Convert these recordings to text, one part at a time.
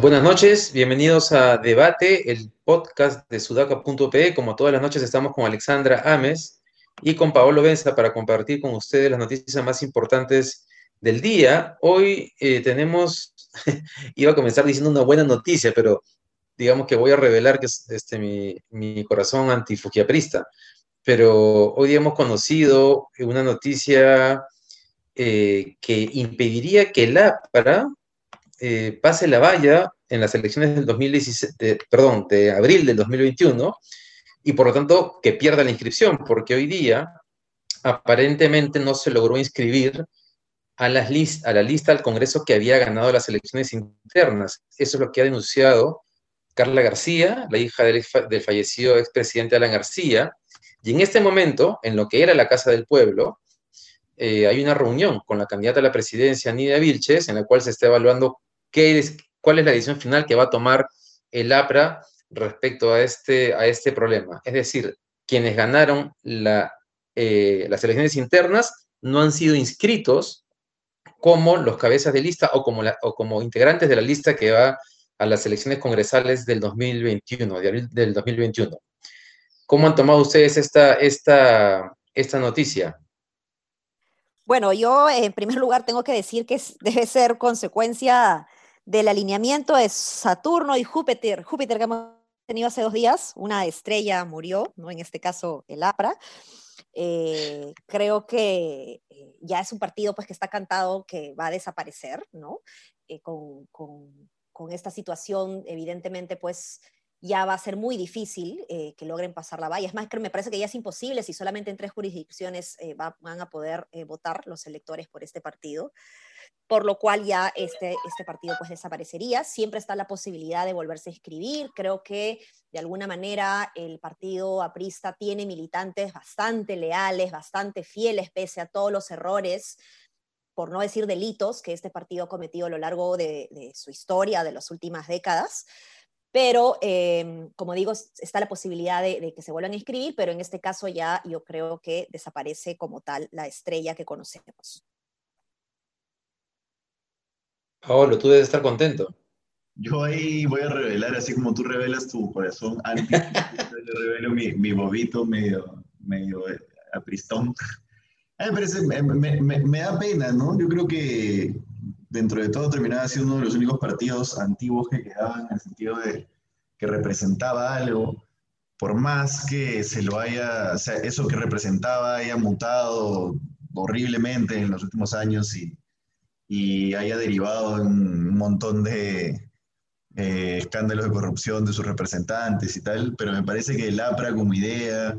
Buenas noches, bienvenidos a Debate, el podcast de sudaca.pe. Como todas las noches estamos con Alexandra Ames y con Paolo Benza para compartir con ustedes las noticias más importantes del día. Hoy eh, tenemos, iba a comenzar diciendo una buena noticia, pero digamos que voy a revelar que es este, mi, mi corazón antifugiaprista. Pero hoy hemos conocido una noticia eh, que impediría que el APRA eh, pase la valla en las elecciones del 2017, perdón, de abril del 2021 y por lo tanto que pierda la inscripción, porque hoy día aparentemente no se logró inscribir a, las a la lista al Congreso que había ganado las elecciones internas. Eso es lo que ha denunciado Carla García, la hija del, del fallecido expresidente Alan García, y en este momento, en lo que era la Casa del Pueblo, eh, hay una reunión con la candidata a la presidencia, Nidia Vilches, en la cual se está evaluando es, cuál es la decisión final que va a tomar el APRA respecto a este, a este problema. Es decir, quienes ganaron eh, las elecciones internas no han sido inscritos como los cabezas de lista o como, como integrantes de la lista que va a las elecciones congresales del 2021, del 2021. ¿Cómo han tomado ustedes esta, esta, esta noticia? Bueno, yo en primer lugar tengo que decir que debe ser consecuencia del alineamiento de Saturno y Júpiter. Júpiter que hemos tenido hace dos días, una estrella murió, ¿no? en este caso el APRA. Eh, creo que eh, ya es un partido pues, que está cantado que va a desaparecer, ¿no? Eh, con, con, con, esta situación, evidentemente, pues ya va a ser muy difícil que logren pasar la valla. Es más, me parece que ya es imposible si solamente en tres jurisdicciones van a poder votar los electores por este partido por lo cual ya este, este partido pues desaparecería. Siempre está la posibilidad de volverse a inscribir. Creo que de alguna manera el partido aprista tiene militantes bastante leales, bastante fieles, pese a todos los errores por no decir delitos que este partido ha cometido a lo largo de, su historia, de las últimas décadas. Pero, em, como digo, está la posibilidad de, de, que se vuelvan a inscribir, pero en este caso ya yo creo que desaparece como tal la estrella que conocemos. Paolo, tú debes estar contento. Yo ahí voy a revelar, así como tú revelas tu corazón antes, yo revelo mi, mi, bobito medio, medio eh, apristón. me, me, me, da pena, ¿no? Yo creo que dentro de todo terminaba siendo uno de los únicos partidos antiguos que quedaban en el sentido de que representaba algo, por más que se lo haya, o sea, eso que representaba haya mutado horriblemente en los últimos años y y haya derivado en un montón de eh, escándalos de corrupción de sus representantes y tal, pero me parece que el APRA como idea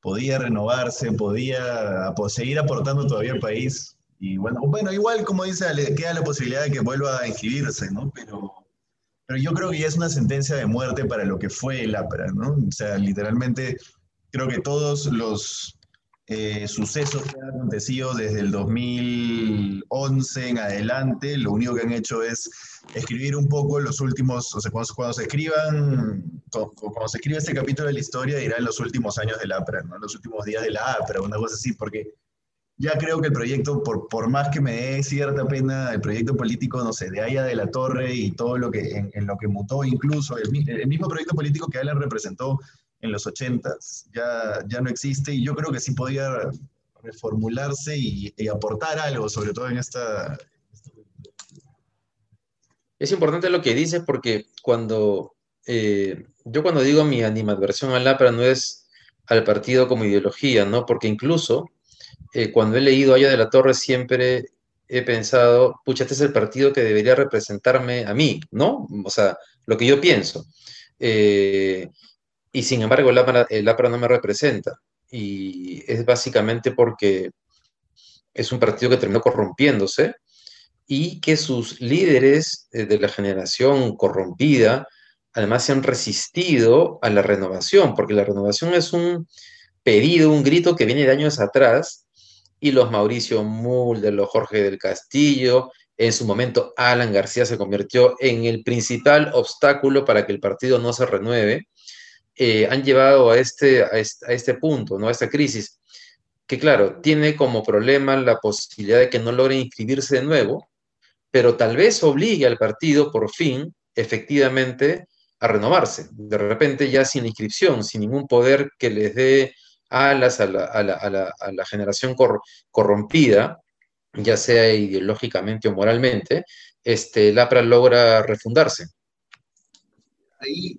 podía renovarse, podía seguir aportando todavía al país. Y bueno, bueno, igual como dice, queda la posibilidad de que vuelva a inscribirse, ¿no? Pero, pero yo creo que ya es una sentencia de muerte para lo que fue el APRA, ¿no? O sea, literalmente creo que todos los eh, sucesos que han acontecido desde el 2011 en adelante, lo único que han hecho es escribir un poco los últimos, o sea, cuando, se escriban, cuando, se escribe este capítulo de la historia, dirá en los últimos años del APRA, ¿no? los últimos días de la APRA, una cosa así, porque ya creo que el proyecto, por, por más que me dé cierta pena, el proyecto político, no sé, de Aya de la Torre y todo lo que, en, lo que mutó incluso, el, el mismo proyecto político que Alan representó en los ochentas, ya, ya no existe y yo creo que sí podía reformularse y, aportar algo, sobre todo en esta... Es importante lo que dices porque cuando eh, yo cuando digo mi animadversión al APRA no es al partido como ideología, ¿no? Porque incluso eh, cuando he leído Aya de la Torre siempre he pensado, pucha, este es el partido que debería representarme a mí, ¿no? O sea, lo que yo pienso. Eh, y sin embargo el APRA, no me representa. Y es básicamente porque es un partido que terminó corrompiéndose y que sus líderes eh, de la generación corrompida además se han resistido a la renovación, porque la renovación es un pedido, un grito que viene de años atrás y los Mauricio Mulder, los Jorge del Castillo. En su momento, Alan García se convirtió en el principal obstáculo para que el partido no se renueve. Eh, han llevado a este, a este, punto, ¿no? a esta crisis, que claro, tiene como problema la posibilidad de que no logre inscribirse de nuevo, pero tal vez obligue al partido por fin, efectivamente, a renovarse. De repente ya sin inscripción, sin ningún poder que les dé alas a la, a la, generación corrompida, ya sea ideológicamente o moralmente, este, el APRA logra refundarse.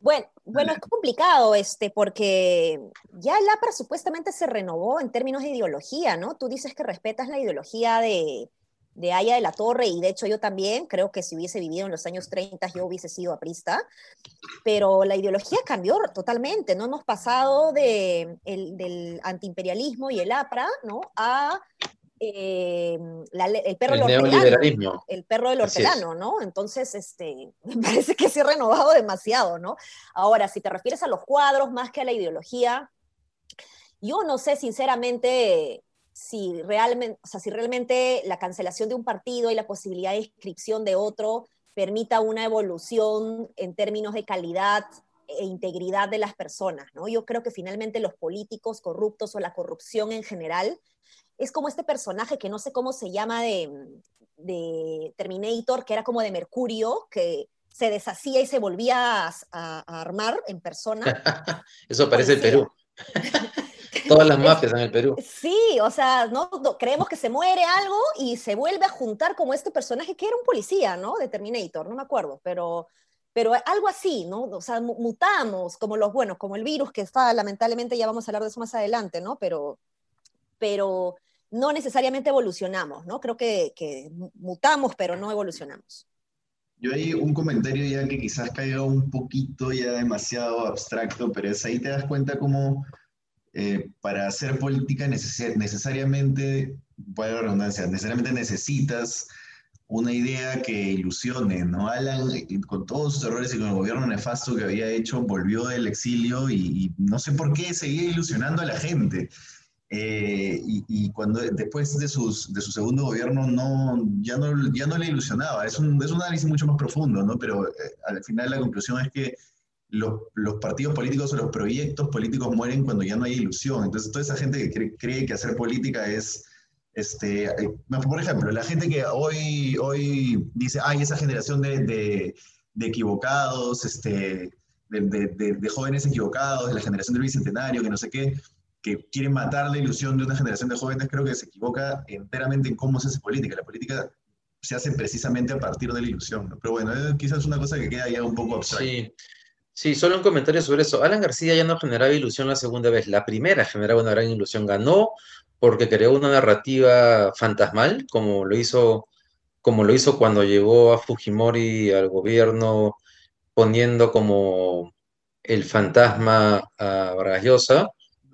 Bueno, bueno, es complicado, este, porque ya el APRA supuestamente se renovó en términos de ideología, ¿no? Tú dices que respetas la ideología de, de Aya de la Torre, y de hecho yo también creo que si hubiese vivido en los años 30 yo hubiese sido aprista, pero la ideología cambió totalmente, ¿no? Hemos pasado de, el, del antiimperialismo y el APRA, ¿no? A eh, el perro del hortelano, el perro del hortelano, ¿no? Entonces, este, me parece que se ha renovado demasiado, ¿no? Ahora, si te refieres a los cuadros más que a la ideología, yo no sé sinceramente si realmente, o sea, si realmente la cancelación de un partido y la posibilidad de inscripción de otro permita una evolución en términos de calidad e integridad de las personas, ¿no? Yo creo que finalmente los políticos corruptos o la corrupción en general es como este personaje que no sé cómo se llama de, de Terminator, que era como de Mercurio, que se deshacía y se volvía a, armar en persona. Eso parece el Perú. Todas las mafias en el Perú. Sí, o sea, ¿no? creemos que se muere algo y se vuelve a juntar como este personaje que era un policía, ¿no? De Terminator, no me acuerdo, pero, pero algo así, ¿no? O sea, mutamos como los buenos, como el virus que está, lamentablemente ya vamos a hablar de eso más adelante, ¿no? Pero, pero no necesariamente evolucionamos, ¿no? Creo que, que mutamos, pero no evolucionamos. Yo hay un comentario ya que quizás caiga un poquito ya demasiado abstracto, pero es ahí te das cuenta cómo eh, para hacer política necesariamente, para la redundancia, necesariamente necesitas una idea que ilusione, ¿no? Alan, eh, con todos sus errores y con el gobierno nefasto que había hecho, volvió del exilio y, no sé por qué seguía ilusionando a la gente. Eh, y, cuando después de, sus, de su segundo gobierno no, ya, no, ya no le ilusionaba. Es un, es un análisis mucho más profundo, ¿no? Pero al final la conclusión es que los, partidos políticos o los proyectos políticos mueren cuando ya no hay ilusión. Entonces, toda esa gente que cree, que hacer política es, este, eh, por ejemplo, la gente que hoy, hoy dice, ay, esa generación de, equivocados, este, de, jóvenes equivocados, de la generación del bicentenario, que no sé qué, que quieren matar la ilusión de una generación de jóvenes, creo que se equivoca enteramente en cómo se hace política. La política se hace precisamente a partir de la ilusión. Pero bueno, quizás es una cosa que queda ya un poco abstracta. Sí. Sí, solo un comentario sobre eso. Alan García ya no generaba ilusión la segunda vez. La primera generaba una gran ilusión. Ganó porque creó una narrativa fantasmal, como lo hizo, como lo hizo cuando llegó a Fujimori al gobierno, poniendo como el fantasma a Vargas Llosa.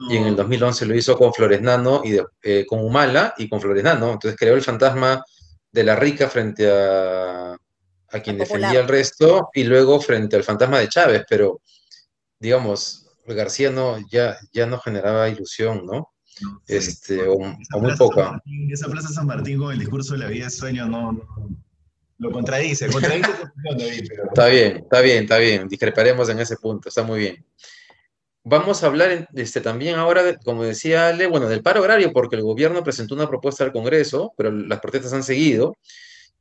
Y en el 2011 lo hizo con Flores Nano y eh, con Humala y con Flores Nano. Entonces creó el fantasma de la rica frente a a quien defendía al resto, y luego frente al fantasma de Chávez, pero digamos, García no, ya, ya no generaba ilusión, ¿no? este, o, muy poca. esa Plaza San Martín con el discurso de la vida de sueño no, lo contradice, contradice Está bien, está bien, está bien, discreparemos en ese punto, está muy bien. Vamos a hablar este, también ahora, como decía Ale, bueno, del paro agrario, porque el gobierno presentó una propuesta al Congreso, pero las protestas han seguido.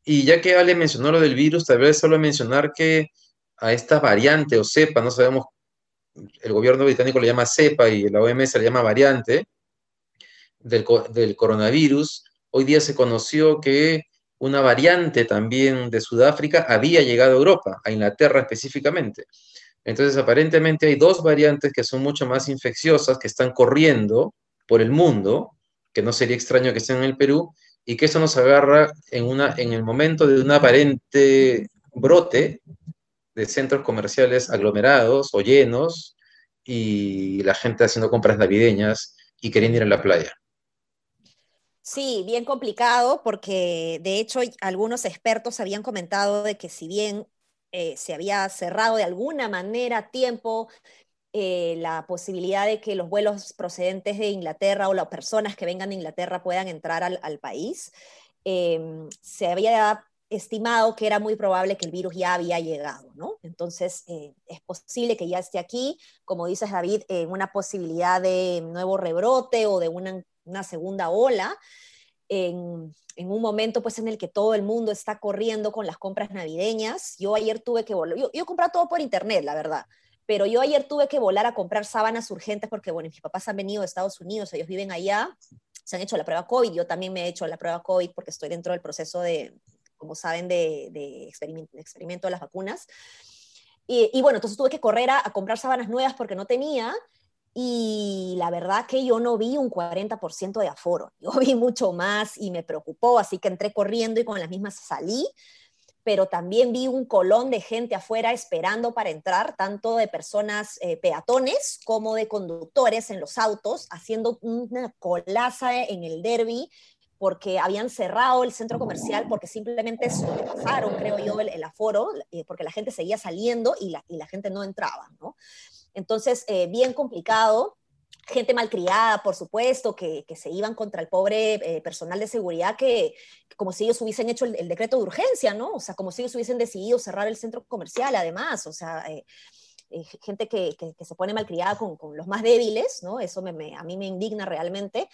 Y ya que Ale mencionó lo del virus, tal vez solo mencionar que a esta variante o cepa, no sabemos, el gobierno británico le llama cepa y la OMS le llama variante del, del coronavirus, hoy día se conoció que una variante también de Sudáfrica había llegado a Europa, a Inglaterra específicamente. Entonces, aparentemente hay dos variantes que son mucho más infecciosas, que están corriendo por el mundo, que no sería extraño que estén en el Perú, y que eso nos agarra en, una, en el momento de un aparente brote de centros comerciales aglomerados o llenos y la gente haciendo compras navideñas y queriendo ir a la playa. Sí, bien complicado porque de hecho algunos expertos habían comentado de que si bien eh, se había cerrado de alguna manera a tiempo eh, la posibilidad de que los vuelos procedentes de Inglaterra o las personas que vengan de Inglaterra puedan entrar al, país. Em, se había estimado que era muy probable que el virus ya había llegado, ¿no? Entonces, eh, es posible que ya esté aquí, como dices David, en una posibilidad de nuevo rebrote o de una, segunda ola, en, un momento pues en el que todo el mundo está corriendo con las compras navideñas. Yo ayer tuve que volar, yo, yo todo por internet, la verdad, pero yo ayer tuve que volar a comprar sábanas urgentes porque, bueno, mis papás han venido de Estados Unidos, ellos viven allá, se han hecho la prueba COVID, yo también me he hecho la prueba COVID porque estoy dentro del proceso de, como saben, de, experimento, de las vacunas. Y, bueno, entonces tuve que correr a, comprar sábanas nuevas porque no tenía. Y la verdad que yo no vi un 40% de aforo, yo vi mucho más y me preocupó, así que entré corriendo y con las mismas salí, pero también vi un colón de gente afuera esperando para entrar, tanto de personas eh, peatones como de conductores en los autos, haciendo una colaza en el derby porque habían cerrado el centro comercial porque simplemente sobrepasaron, creo yo, el, aforo, eh, porque la gente seguía saliendo y la, y la gente no entraba, ¿no? Entonces, eh, bien complicado, gente malcriada, por supuesto, que, que, se iban contra el pobre eh, personal de seguridad, que, como si ellos hubiesen hecho el, decreto de urgencia, ¿no? O sea, como si ellos hubiesen decidido cerrar el centro comercial, además, o sea... gente que, que, se pone malcriada con, con, los más débiles, ¿no? Eso me, a mí me indigna realmente.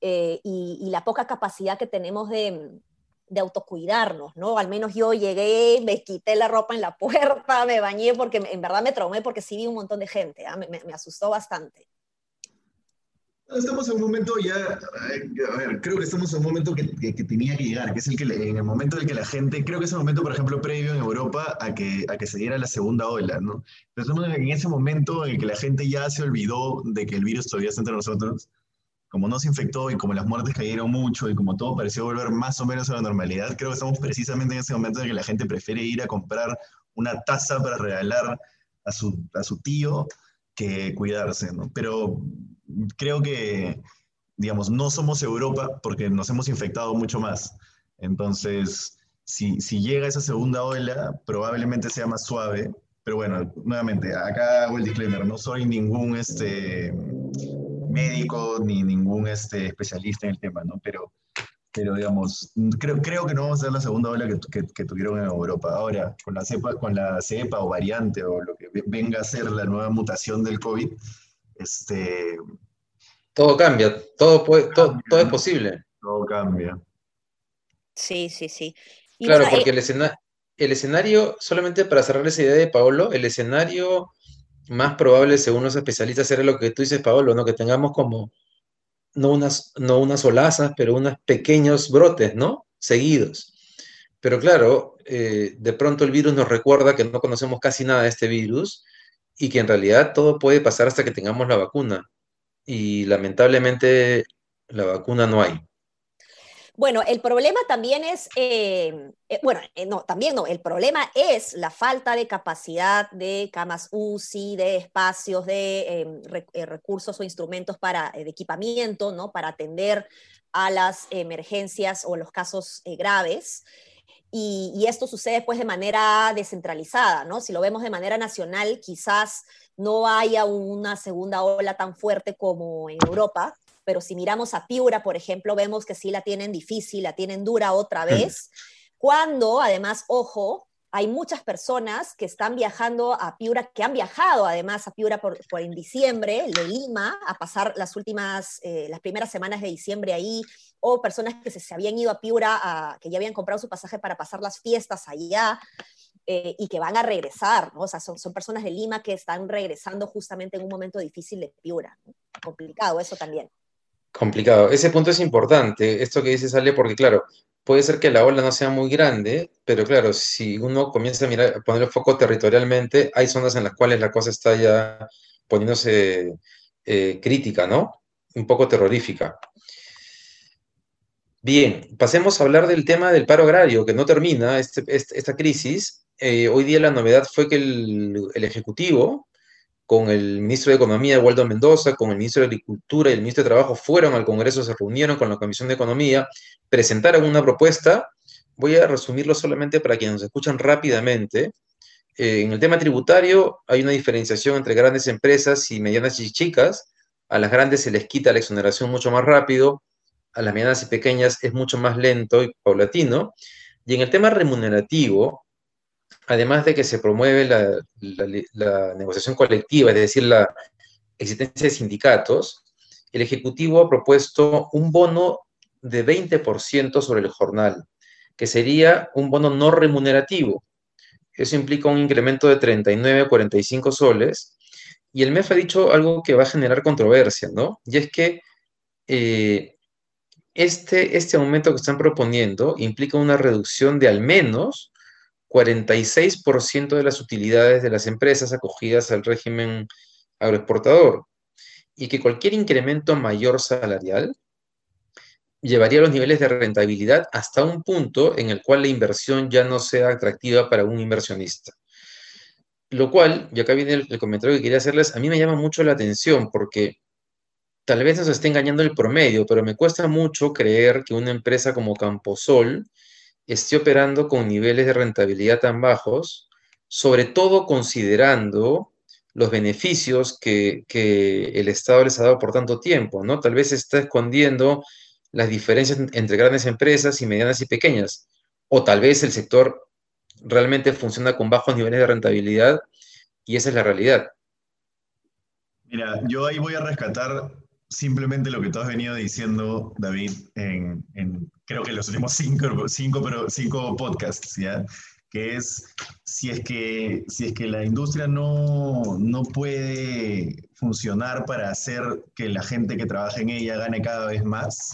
Eh, y, la poca capacidad que tenemos de, de, autocuidarnos, ¿no? Al menos yo llegué, me quité la ropa en la puerta, me bañé porque en verdad me traumé porque sí vi un montón de gente, ¿ah? me, me, asustó bastante. Estamos en un momento ya, a ver, creo que estamos en un momento que, que, tenía que llegar, que es el que en el momento en el que la gente, creo que es el momento, por ejemplo, previo en Europa a que, a que se diera la segunda ola, ¿no? estamos en ese momento en el que la gente ya se olvidó de que el virus todavía está entre nosotros, como no se infectó y como las muertes cayeron mucho y como todo pareció volver más o menos a la normalidad, creo que estamos precisamente en ese momento en que la gente prefiere ir a comprar una taza para regalar a su, a su tío que cuidarse, ¿no? Pero creo que, digamos, no somos Europa porque nos hemos infectado mucho más. Entonces, si, si llega esa segunda ola, probablemente sea más suave. Pero bueno, nuevamente, acá hago el disclaimer, no soy ningún este, médico ni ningún este, especialista en el tema, ¿no? Pero, pero digamos, creo, creo que no vamos a ser la segunda ola que, que, tuvieron en Europa. Ahora, con la, cepa, con la cepa o variante o lo que venga a ser la nueva mutación del COVID, este... Todo cambia, todo, puede, todo, todo, es posible. Todo cambia. Sí, sí, sí. claro, porque el, el escenario, solamente para cerrar esa idea de Paolo, el escenario más probable, según los especialistas, era lo que tú dices, Pablo, ¿no? Que tengamos como, no unas, no unas olazas, pero unos pequeños brotes, ¿no? Seguidos. Pero claro, eh, de pronto el virus nos recuerda que no conocemos casi nada de este virus y que en realidad todo puede pasar hasta que tengamos la vacuna. Y lamentablemente la vacuna no hay. Bueno, el problema también es, eh, eh, bueno, eh, no, también no, el problema es la falta de capacidad de camas UCI, de espacios, de em, recursos o instrumentos para de equipamiento, ¿no? Para atender a las emergencias o los casos graves. Y, y, esto sucede pues de manera descentralizada, ¿no? Si lo vemos de manera nacional, quizás no haya una segunda ola tan fuerte como en Europa, pero si miramos a Piura, por ejemplo, vemos que sí la tienen difícil, la tienen dura otra vez, cuando además, ojo, hay muchas personas que están viajando a Piura, que han viajado además a Piura por, en diciembre, de Lima, a pasar las últimas, eh, las primeras semanas de diciembre ahí, o personas que se, habían ido a Piura, que ya habían comprado su pasaje para pasar las fiestas allá. Eh, y que van a regresar, ¿no? O sea, son, son, personas de Lima que están regresando justamente en un momento difícil de Piura. Complicado eso también. Complicado. Ese punto es importante, esto que dice Sale, porque claro, puede ser que la ola no sea muy grande, pero claro, si uno comienza a mirar, a poner el foco territorialmente, hay zonas en las cuales la cosa está ya poniéndose eh, crítica, ¿no? Un poco terrorífica. Bien, pasemos a hablar del tema del paro agrario, que no termina este, este, esta crisis. Eh, hoy día la novedad fue que el, el Ejecutivo con el ministro de Economía, Waldo Mendoza, con el ministro de Agricultura y el ministro de Trabajo, fueron al Congreso, se reunieron con la Comisión de Economía, presentaron una propuesta. Voy a resumirlo solamente para quienes nos escuchan rápidamente. eh, en el tema tributario hay una diferenciación entre grandes empresas y medianas y chicas. A las grandes se les quita la exoneración mucho más rápido, a las medianas y pequeñas es mucho más lento y paulatino. Y en el tema remunerativo, además de que se promueve la, negociación colectiva, es decir, la existencia de sindicatos, el Ejecutivo ha propuesto un bono de 20% sobre el jornal, que sería un bono no remunerativo. Eso implica un incremento de 39 a 45 soles. Y el MEF ha dicho algo que va a generar controversia, ¿no? Y es que eh, este, este aumento que están proponiendo implica una reducción de al menos 46% de las utilidades de las empresas acogidas al régimen agroexportador y que cualquier incremento mayor salarial llevaría los niveles de rentabilidad hasta un punto en el cual la inversión ya no sea atractiva para un inversionista. Lo cual, y acá viene el, comentario que quería hacerles, a mí me llama mucho la atención porque tal vez nos esté engañando el promedio, pero me cuesta mucho creer que una empresa como Camposol esté operando con niveles de rentabilidad tan bajos, sobre todo considerando los beneficios que, el Estado les ha dado por tanto tiempo, ¿no? Tal vez está escondiendo las diferencias entre grandes empresas y medianas y pequeñas. O tal vez el sector realmente funciona con bajos niveles de rentabilidad y esa es la realidad. Mira, yo ahí voy a rescatar simplemente lo que tú has venido diciendo, David, en, creo que los últimos cinco, cinco, pero cinco podcasts, ¿ya? que es si es que, si es que la industria no, no puede funcionar para hacer que la gente que trabaja en ella gane cada vez más,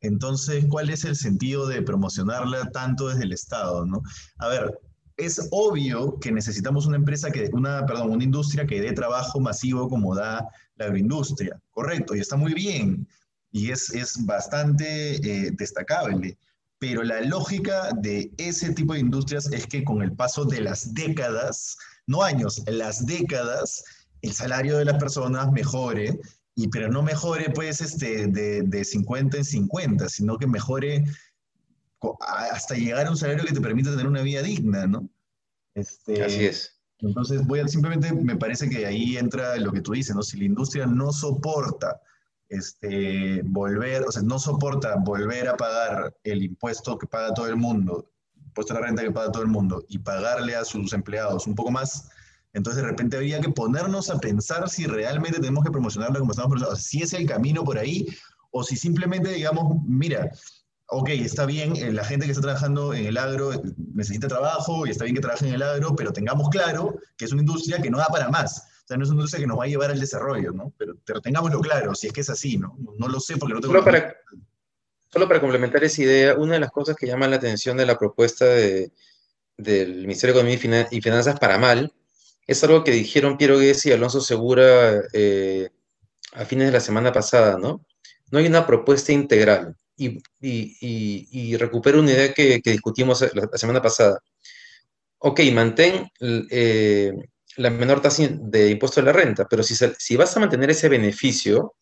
entonces, ¿cuál es el sentido de promocionarla tanto desde el Estado? ¿no? A ver, es obvio que necesitamos una empresa que, una, perdón, una industria que dé trabajo masivo como da la agroindustria, correcto, y está muy bien, y es, es bastante eh, destacable. Pero la lógica de ese tipo de industrias es que con el paso de las décadas, no años, las décadas, el salario de las personas mejore y pero no mejore pues este, de, de 50 en 50, sino que mejore hasta llegar a un salario que te permita tener una vida digna, ¿no? Este, Así es. Entonces, voy a, simplemente me parece que ahí entra lo que tú dices, ¿no? Si la industria no soporta este, volver, o sea, no soporta volver a pagar el impuesto que paga todo el mundo, impuesto a la renta que paga todo el mundo, y pagarle a sus empleados un poco más, entonces de repente habría que ponernos a pensar si realmente tenemos que promocionarla como estamos promocionando, si es el camino por ahí, o si simplemente digamos, mira, ok, está bien, eh, la gente que está trabajando en el agro eh, necesita trabajo y está bien que trabaje en el agro, pero tengamos claro que es una industria que no da para más. O sea, no es una industria que nos va a llevar al desarrollo, ¿no? Pero, pero tengámoslo claro, si es que es así, ¿no? No lo sé porque no tengo... Solo para, solo para complementar esa idea, una de las cosas que llama la atención de la propuesta de, del Ministerio de Economía y Finanzas para mal es algo que dijeron Piero Guesi y Alonso Segura eh, a fines de la semana pasada, ¿no? No hay una propuesta integral. Y, recupero una idea que, discutimos la, semana pasada. Ok, mantén eh, la menor tasa de impuesto de la renta, pero si, si vas a mantener ese beneficio,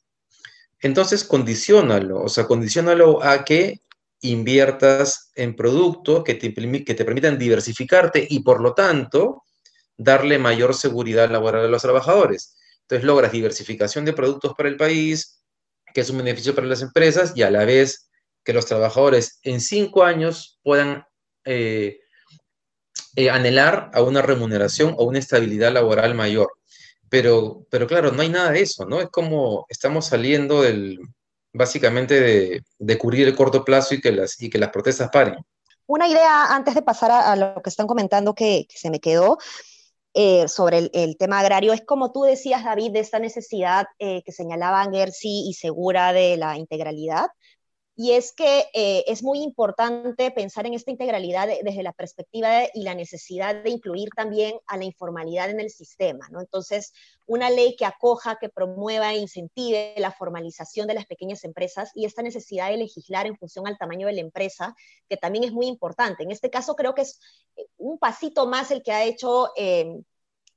entonces condicionalo, o sea, condicionalo a que inviertas en productos que te, que te permitan diversificarte y por lo tanto darle mayor seguridad laboral a los trabajadores. Entonces logras diversificación de productos para el país, que es un beneficio para las empresas, y a la vez que los trabajadores en cinco años puedan eh, eh, anhelar a una remuneración o una estabilidad laboral mayor. Pero, pero claro, no hay nada de eso, ¿no? Es como estamos saliendo del, básicamente de, cubrir el corto plazo y que, las, y que las protestas paren. Una idea antes de pasar a, lo que están comentando que se me quedó eh, sobre el, tema agrario es como tú decías, David, de esta necesidad eh, que señalaban Gersi y Segura de la integralidad. Y es que eh, es muy importante pensar en esta integralidad desde la perspectiva y la necesidad de incluir también a la informalidad en el sistema, ¿no? Entonces, una ley que acoja, que promueva e incentive la formalización de las pequeñas empresas y esta necesidad de legislar en función al tamaño de la empresa, que también es muy importante. En este caso, creo que es un pasito más el que ha hecho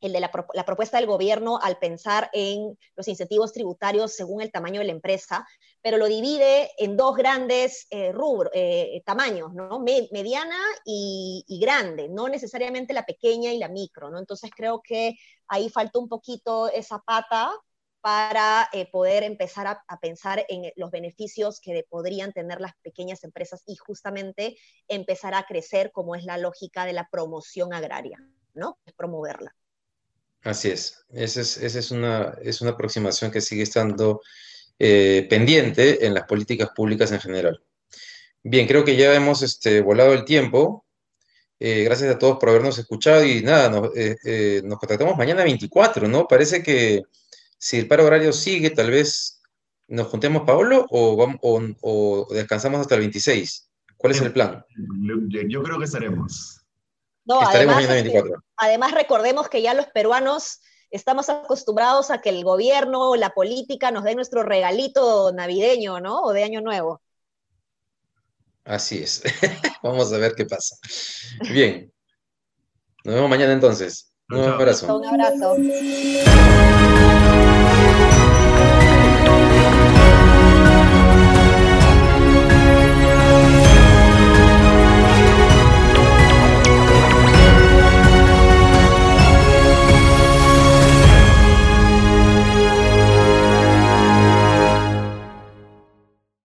el de la, propuesta del gobierno al pensar en los incentivos tributarios según el tamaño de la empresa, pero lo divide en dos grandes eh, rubros, eh, tamaños, ¿no? mediana y, grande, no necesariamente la pequeña y la micro, ¿no? Entonces creo que ahí falta un poquito esa pata para eh, poder empezar a, pensar en los beneficios que podrían tener las pequeñas empresas y justamente empezar a crecer como es la lógica de la promoción agraria, ¿no? Es promoverla. Así es, esa es, una, es una aproximación que sigue estando eh, pendiente en las políticas públicas en general. Bien, creo que ya hemos este, volado el tiempo. Eh, gracias a todos por habernos escuchado y nada, nos, eh, nos contactamos mañana 24, ¿no? Parece que si el paro horario sigue, tal vez nos juntemos, Paolo, o, vamos, o, descansamos hasta el 26. ¿Cuál es el plan? Yo creo que estaremos. No, además, además recordemos que ya los peruanos estamos acostumbrados a que el gobierno o la política nos dé nuestro regalito navideño, ¿no? O de año nuevo. Así es. Vamos a ver qué pasa. Bien. Nos vemos mañana entonces. Un abrazo. Un abrazo.